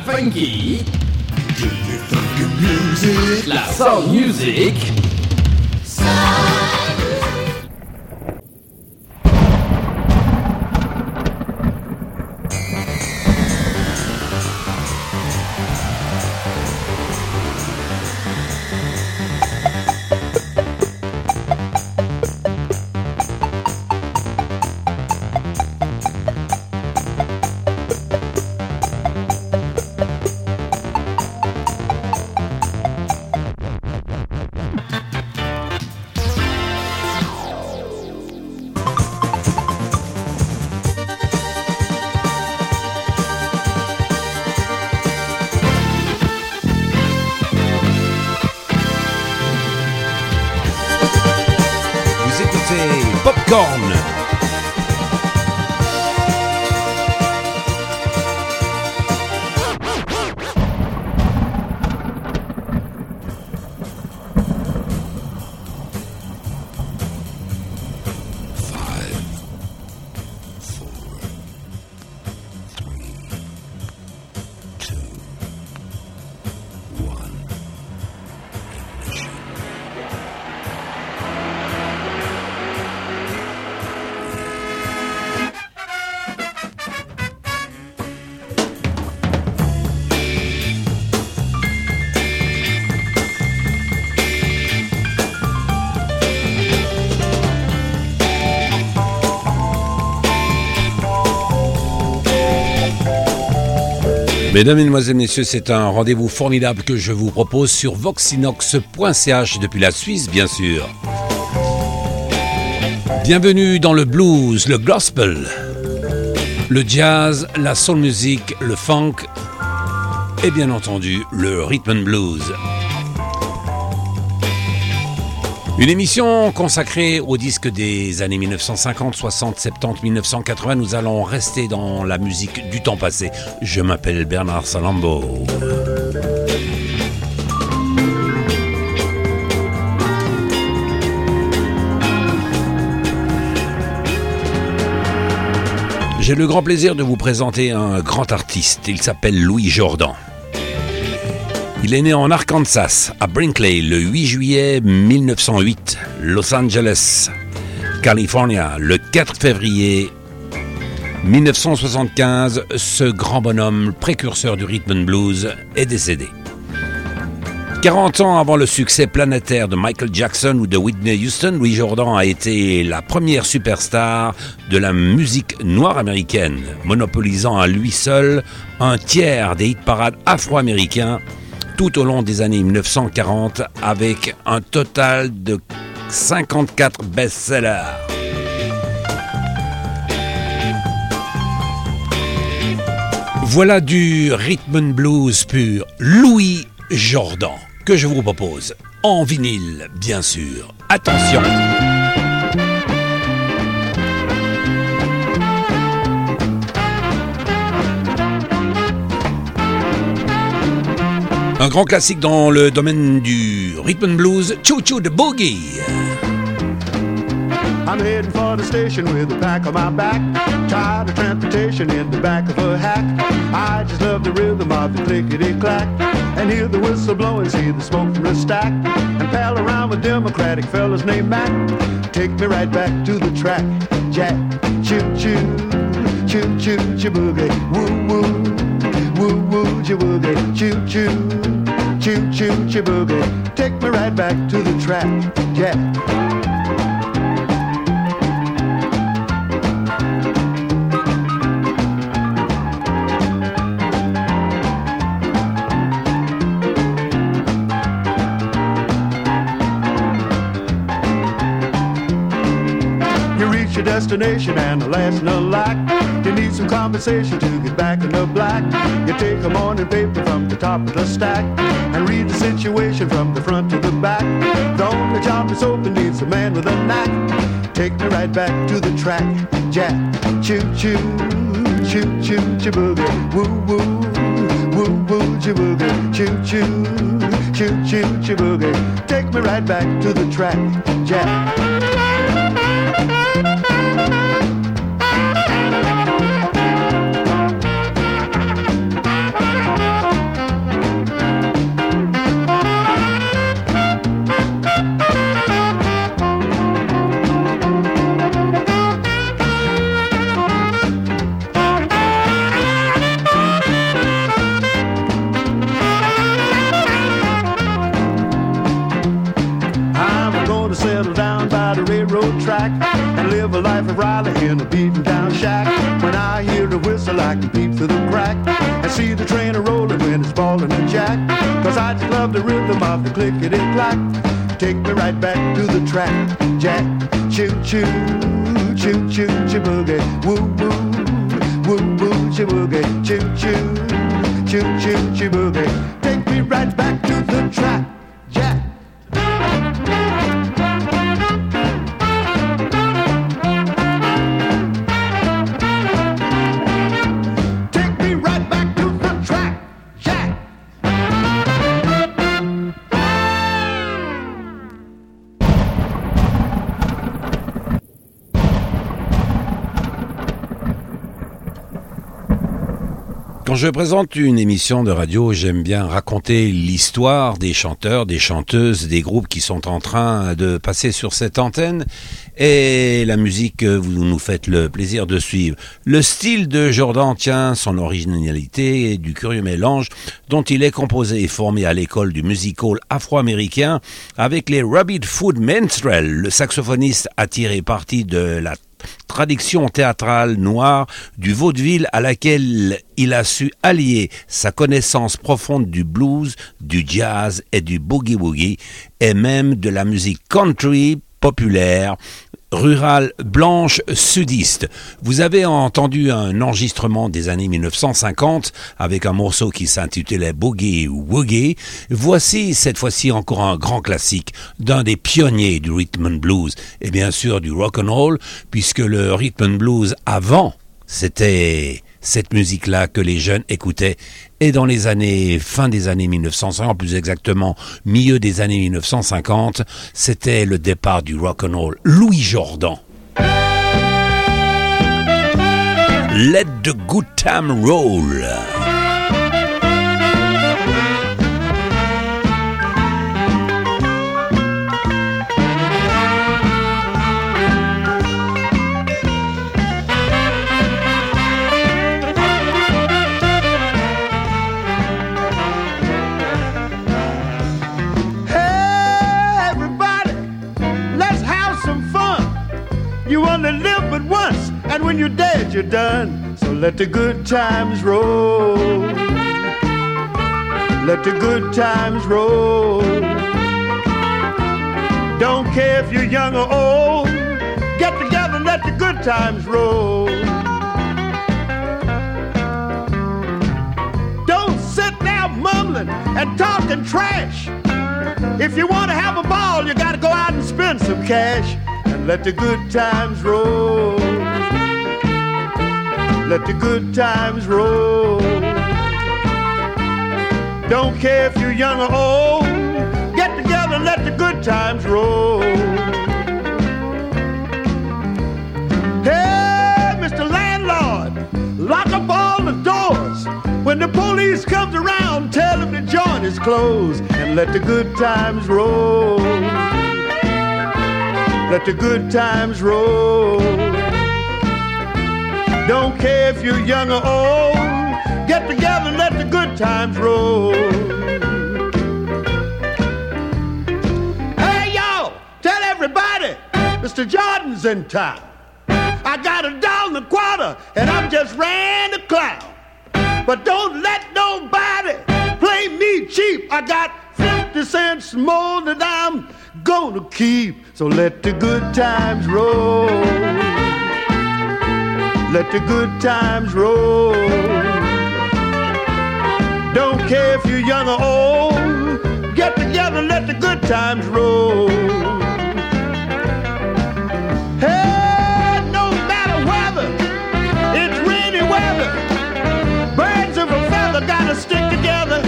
la funky, la soul music. Mesdames, Mesdemoiselles, Messieurs, c'est un rendez-vous formidable que je vous propose sur voxinox.ch depuis la Suisse, bien sûr. Bienvenue dans le blues, le gospel, le jazz, la soul music, le funk et bien entendu le rhythm and blues. Une émission consacrée aux disques des années 1950, 60, 70, 1980. Nous allons rester dans la musique du temps passé. Je m'appelle Bernard Salambo. J'ai le grand plaisir de vous présenter un grand artiste. Il s'appelle Louis Jordan. Il est né en Arkansas, à Brinkley, le 8 juillet 1908, Los Angeles, California, le 4 février 1975. Ce grand bonhomme, précurseur du rhythm and blues, est décédé. 40 ans avant le succès planétaire de Michael Jackson ou de Whitney Houston, Louis Jordan a été la première superstar de la musique noire américaine, monopolisant à lui seul un tiers des hit parades afro-américains tout au long des années 1940 avec un total de 54 best-sellers. Voilà du rhythm and blues pur, Louis Jordan, que je vous propose en vinyle, bien sûr. Attention! Un grand classique dans le domaine du rhythm and blues, Choo Choo the Boogie. I'm heading for the station with a pack on my back. Tired of transportation in the back of a hack. I just love the rhythm of the clickety clack. And hear the whistle blowing, see the smoke from the stack. And pal around with Democratic fellas named Mac. Take me right back to the track. Jack, choo choo, choo choo, choo boogie, woo woo woo woo choo boogie, choo choo, choo choo choo boogie. Take me right back to the track, yeah. Your destination and the last no lack. You need some compensation to get back in the black. You take a morning paper from the top of the stack and read the situation from the front to the back. The only job that's open needs a man with a knack. Take me right back to the track. Jack, choo choo, choo choo, choo boogie, woo woo, woo woo, choo boogie, choo choo, choo choo, choo boogie. Take me right back to the track. Jack. Life of Riley in a beaten down shack. When I hear the whistle, I can peep through the crack and see the train a rolling when it's ballin' and jack. Cause I just love the rhythm of the clickety clack. Take me right back to the track, Jack. Choo choo, choo choo, choo boogie, woo woo, woo woo, choo boogie, choo choo, choo choo, choo boogie. Take me right back je présente une émission de radio, j'aime bien raconter l'histoire des chanteurs, des chanteuses, des groupes qui sont en train de passer sur cette antenne et la musique que vous nous faites le plaisir de suivre. Le style de Jordan tient son originalité et du curieux mélange dont il est composé et formé à l'école du music hall afro-américain avec les Rabbit Food Minstrel, le saxophoniste a tiré parti de la tradition théâtrale noire du vaudeville à laquelle il a su allier sa connaissance profonde du blues, du jazz et du boogie-woogie, et même de la musique country populaire, rurale blanche sudiste. Vous avez entendu un enregistrement des années 1950 avec un morceau qui s'intitulait Boogie Woogie. Voici cette fois-ci encore un grand classique d'un des pionniers du rhythm and blues et bien sûr du rock and roll puisque le rhythm and blues avant c'était cette musique-là que les jeunes écoutaient. Et dans les années, fin des années 1950, plus exactement milieu des années 1950, c'était le départ du rock and roll. Louis Jordan. Let the good time roll. Done. So let the good times roll. Let the good times roll. Don't care if you're young or old. Get together and let the good times roll. Don't sit there mumbling and talking trash. If you want to have a ball, you got to go out and spend some cash and let the good times roll let the good times roll. Don't care if you're young or old, get together and let the good times roll. Hey, Mr. Landlord, lock up all the doors. When the police comes around, tell them the joint is closed and let the good times roll. Let the good times roll. Don't care if you're young or old. Get together and let the good times roll. Hey, y'all, tell everybody Mr. Jordan's in town. I got a dollar and a quarter, and I'm just ran the clown. But don't let nobody play me cheap. I got 50 cents more that I'm gonna keep. So let the good times roll let the good times roll. Don't care if you're young or old, get together let the good times roll. Hey, no matter it's rainy weather, birds of a feather gotta stick together.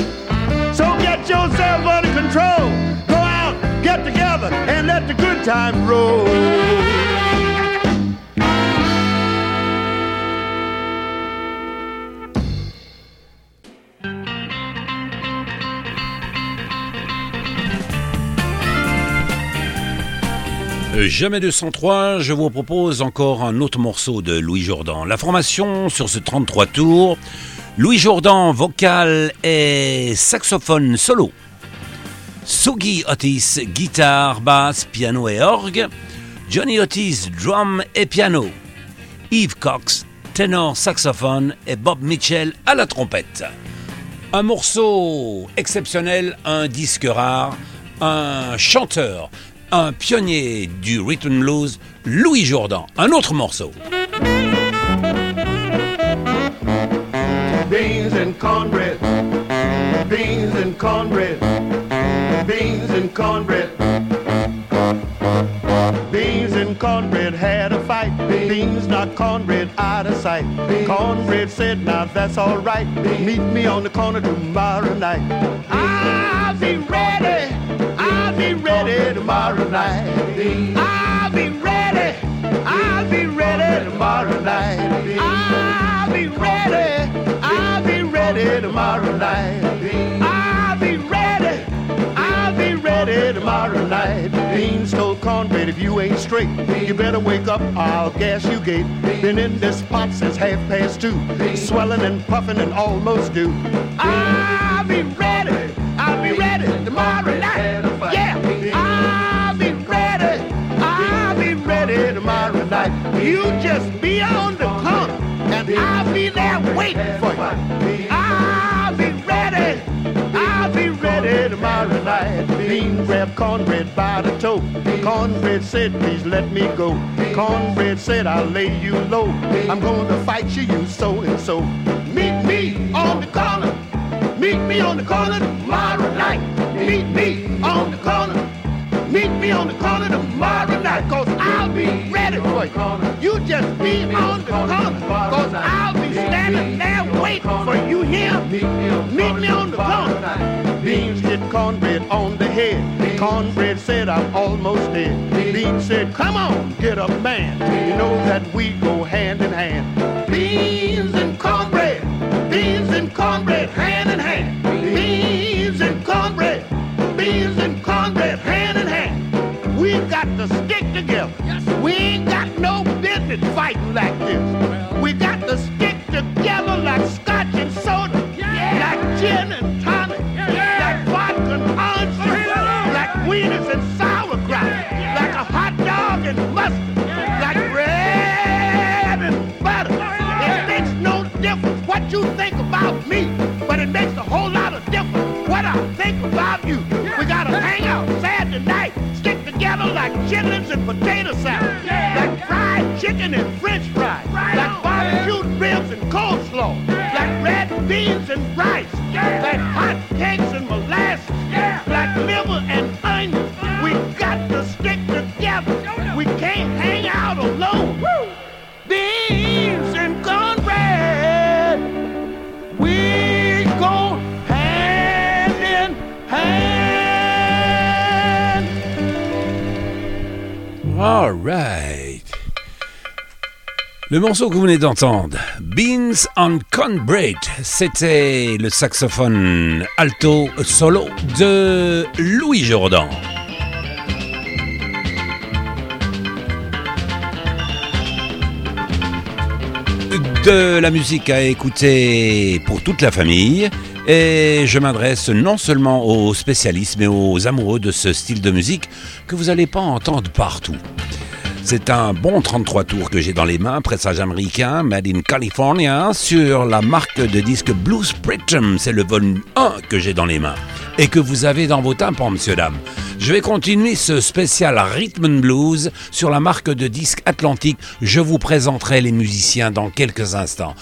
So get yourself under control. Go out, get together, and let the good times roll. Jamais 203, je vous propose encore un autre morceau de Louis Jourdan. La formation sur ce 33 tours, Louis Jourdan, vocal et saxophone solo. Sugi Otis, guitare, basse, piano et orgue. Johnny Otis, drum et piano. Eve Cox, ténor saxophone et Bob Mitchell à la trompette. Un morceau exceptionnel, un disque rare, un chanteur, un pionnier du rhythm blues, Louis Jourdan. Un autre morceau. Beans and cornbread. Beans and cornbread. Beans and cornbread. Beans and cornbread had a fight. Beans knocked cornbread out of sight. Cornbread said, now that's all right. Meet me on the corner tomorrow night. I'll be ready? I'll be ready tomorrow night. I'll be ready. I'll be ready tomorrow night. I'll be ready. I'll be ready tomorrow night. I'll be ready. I'll be ready tomorrow night. Beans told cornbread if you ain't straight, you better wake up. I'll gas you gate. Been in this pot since half past two, swelling and puffing and almost due. I'll be ready. I'll be ready tomorrow night. Yeah, I'll be ready. I'll be ready tomorrow night. You just be on the corner, and I'll be there waiting for you. I'll be ready. I'll be ready tomorrow night. Bean grabbed cornbread by the toe. Cornbread said, please let me go. Cornbread said, I'll lay you low. I'm to fight you, you so and so. Meet me on the corner. Meet me on the corner tomorrow night. Meet me on the corner. Meet me on the corner tomorrow night, cause I'll be ready for you. You just be on the corner, cause I'll be standing there waiting for you here. Meet me on the corner. Beans hit cornbread on the head. Cornbread said, I'm almost dead. Beans said, come on, get up, man. You know that we go hand in hand. Beans beans and cornbread, hand in hand. Beans and cornbread, beans and cornbread, hand in hand. We've got to stick together. We ain't got no business fighting like this. We got to stick together like scotch and soda, like gin and makes a whole lot of difference what I think about you. We gotta hang out Saturday night, stick together like chitlins and potato salad, like fried chicken and french fries, like barbecued ribs and coleslaw, Le morceau que vous venez d'entendre, Beans on Cornbread, c'était le saxophone alto solo de Louis Jourdan. De la musique à écouter pour toute la famille. Et je m'adresse non seulement aux spécialistes, mais aux amoureux de ce style de musique que vous n'allez pas entendre partout. C'est un bon 33 tours que j'ai dans les mains, pressage américain, made in California, sur la marque de disque Blue Spectrum. C'est le volume 1 que j'ai dans les mains et que vous avez dans vos tympans, monsieur, dame. Je vais continuer ce spécial Rhythm and Blues sur la marque de disque Atlantique. Je vous présenterai les musiciens dans quelques instants.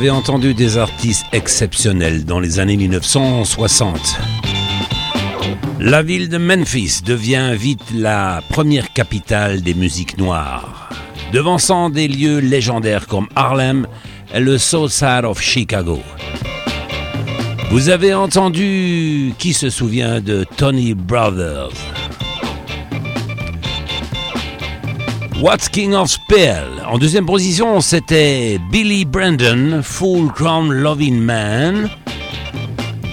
Avez entendu des artistes exceptionnels dans les années 1960. La ville de Memphis devient vite la première capitale des musiques noires, devançant des lieux légendaires comme Harlem et le South Side of Chicago. Vous avez entendu qui se souvient de Tony Brothers? What's King of Spell? En deuxième position, c'était Billy Brandon, Full Crown Loving Man.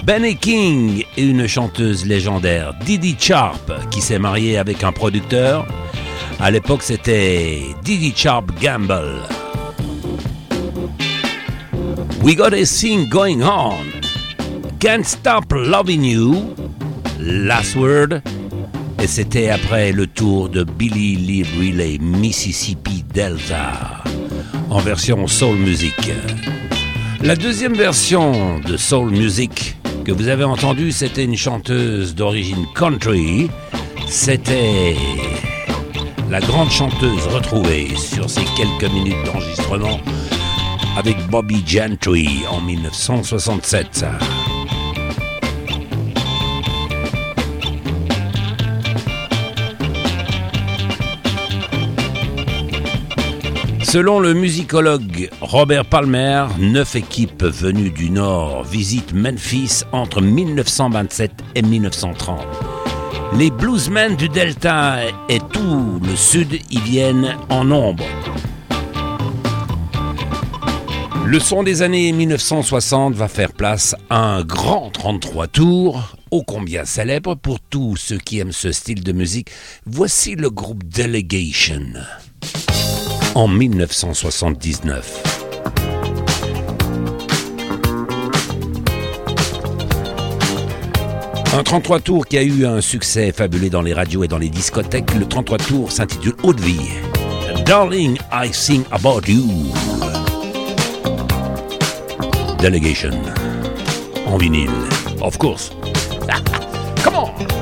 Benny King et une chanteuse légendaire, Didi Sharp, qui s'est mariée avec un producteur. À l'époque, c'était Didi Sharp Gamble. We got a thing going on. Can't stop loving you. Last word. Et c'était après le tour de Billy Lee Riley, Mississippi Delta, en version soul music. La deuxième version de soul music que vous avez entendue, c'était une chanteuse d'origine country. C'était la grande chanteuse retrouvée sur ces quelques minutes d'enregistrement avec Bobby Gentry en 1967. Selon le musicologue Robert Palmer, neuf équipes venues du Nord visitent Memphis entre 1927 et 1930. Les bluesmen du Delta et tout le Sud y viennent en nombre. Le son des années 1960 va faire place à un grand 33 tours, ô combien célèbre pour tous ceux qui aiment ce style de musique. Voici le groupe Delegation en 1979. Un 33 tours qui a eu un succès fabuleux dans les radios et dans les discothèques. Le 33 tours s'intitule Haute Vie. Darling, I sing about you. Delegation. En vinyle. Of course. Come on!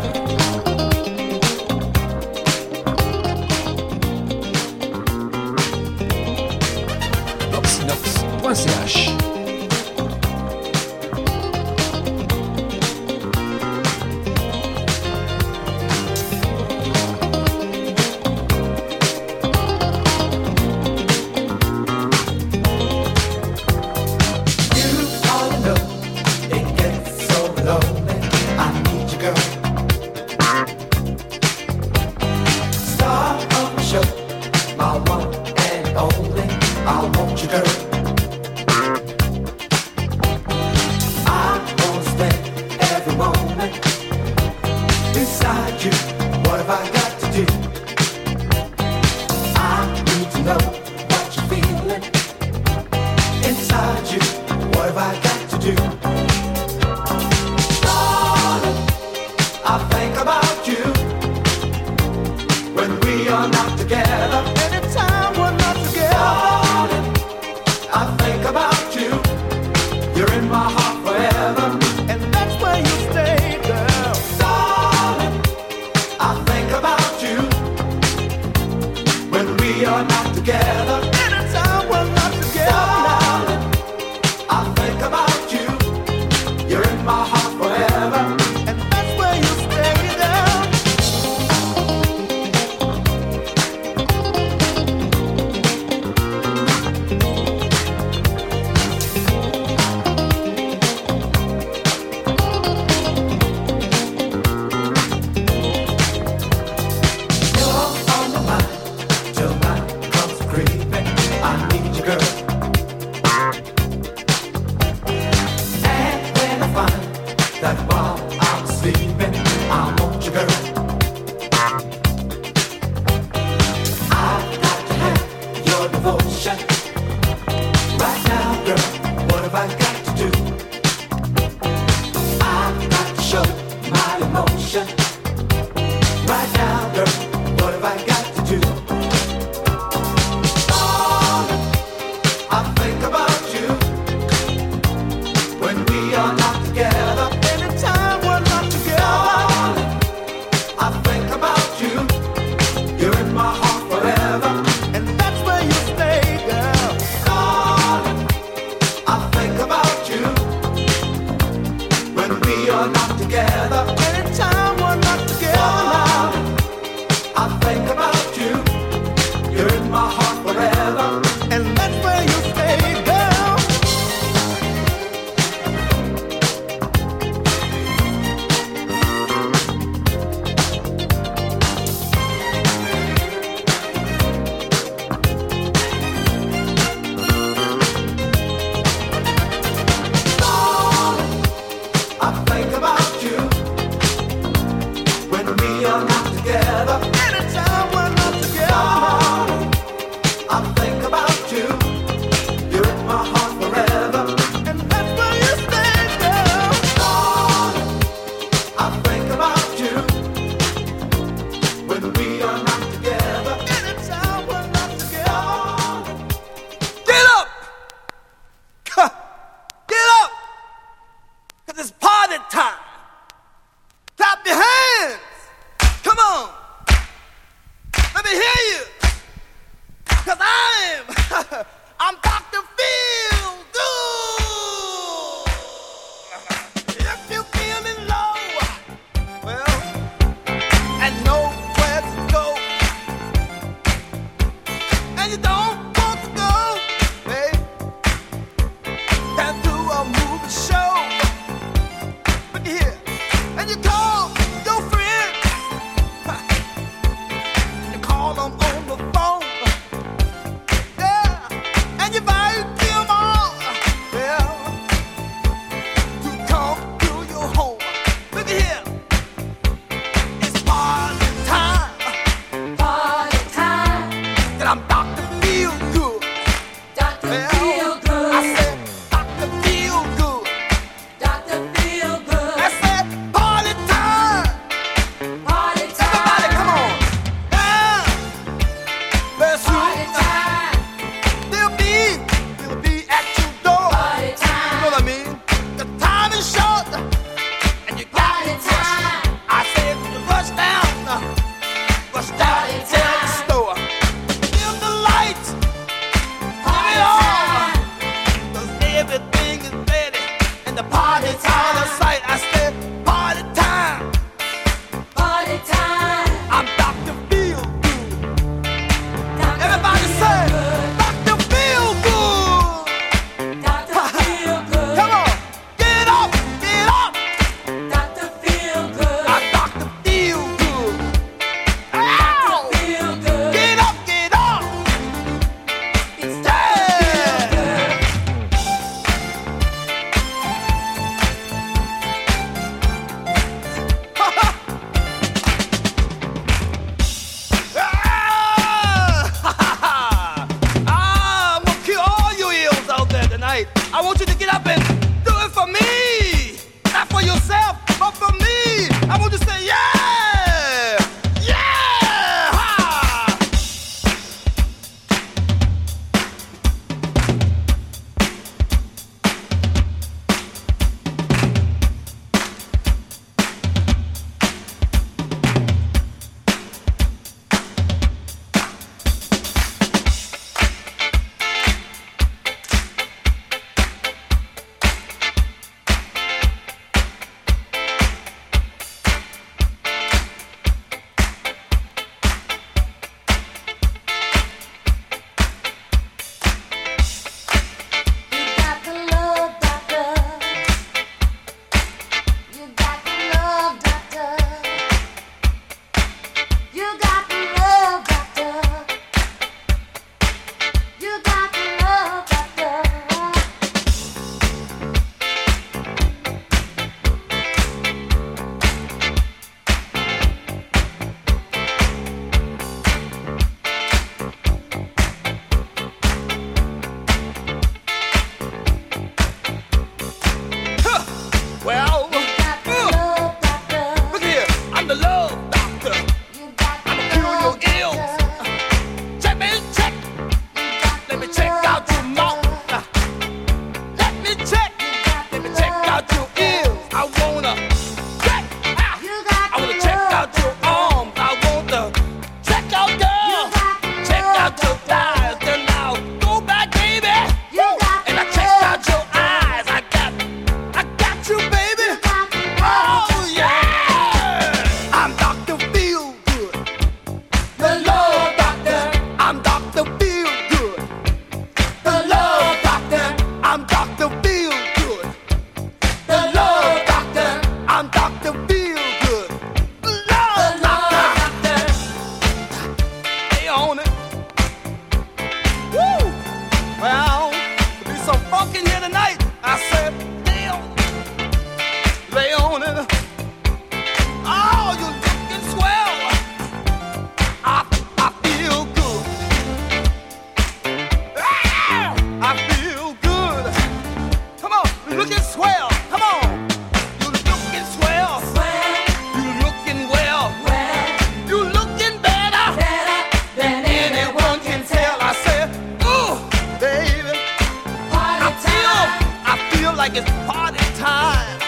like it's party time.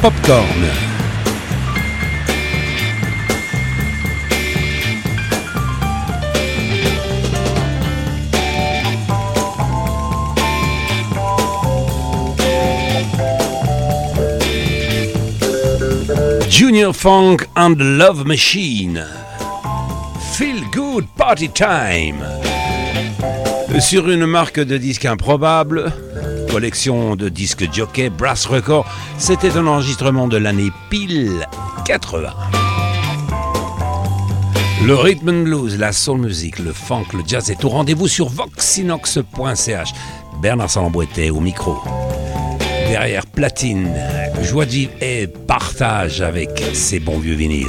Popcorn. Junior Funk and Love Machine. Feel Good Party Time. Sur une marque de disques improbable, collection de disques jockey Brass Record, c'était un enregistrement de l'année pile 80. Le rhythm and blues, la soul music, le funk, le jazz est au rendez-vous sur voxinox.ch. Bernard Salambou était au micro. Derrière platine, joie de vivre et partage avec ces bons vieux vinyles.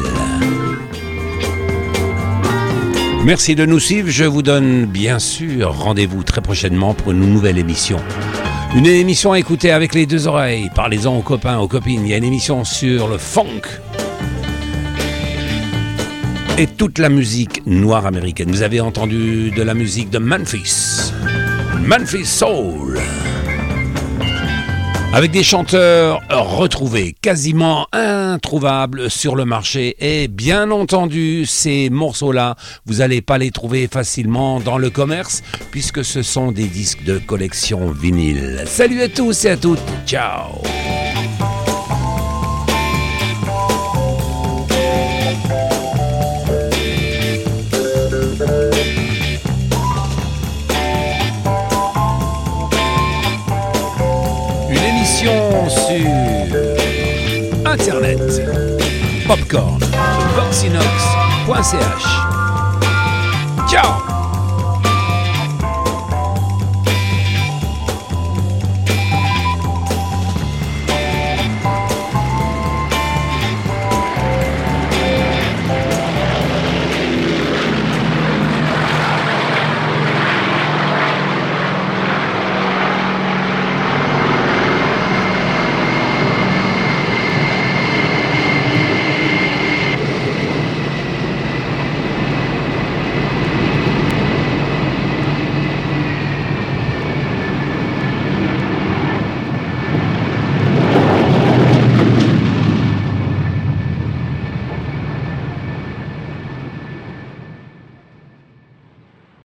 Merci de nous suivre. Je vous donne bien sûr rendez-vous très prochainement pour une nouvelle émission. Une émission à écouter avec les deux oreilles. Parlez-en aux copains, aux copines. Il y a une émission sur le funk et toute la musique noire américaine. Vous avez entendu de la musique de Memphis, Memphis Soul avec des chanteurs retrouvés, quasiment introuvables sur le marché. Et bien entendu, ces morceaux-là, vous n'allez pas les trouver facilement dans le commerce, puisque ce sont des disques de collection vinyle. Salut à tous et à toutes, ciao Popcorn, boxinox.ch. Ciao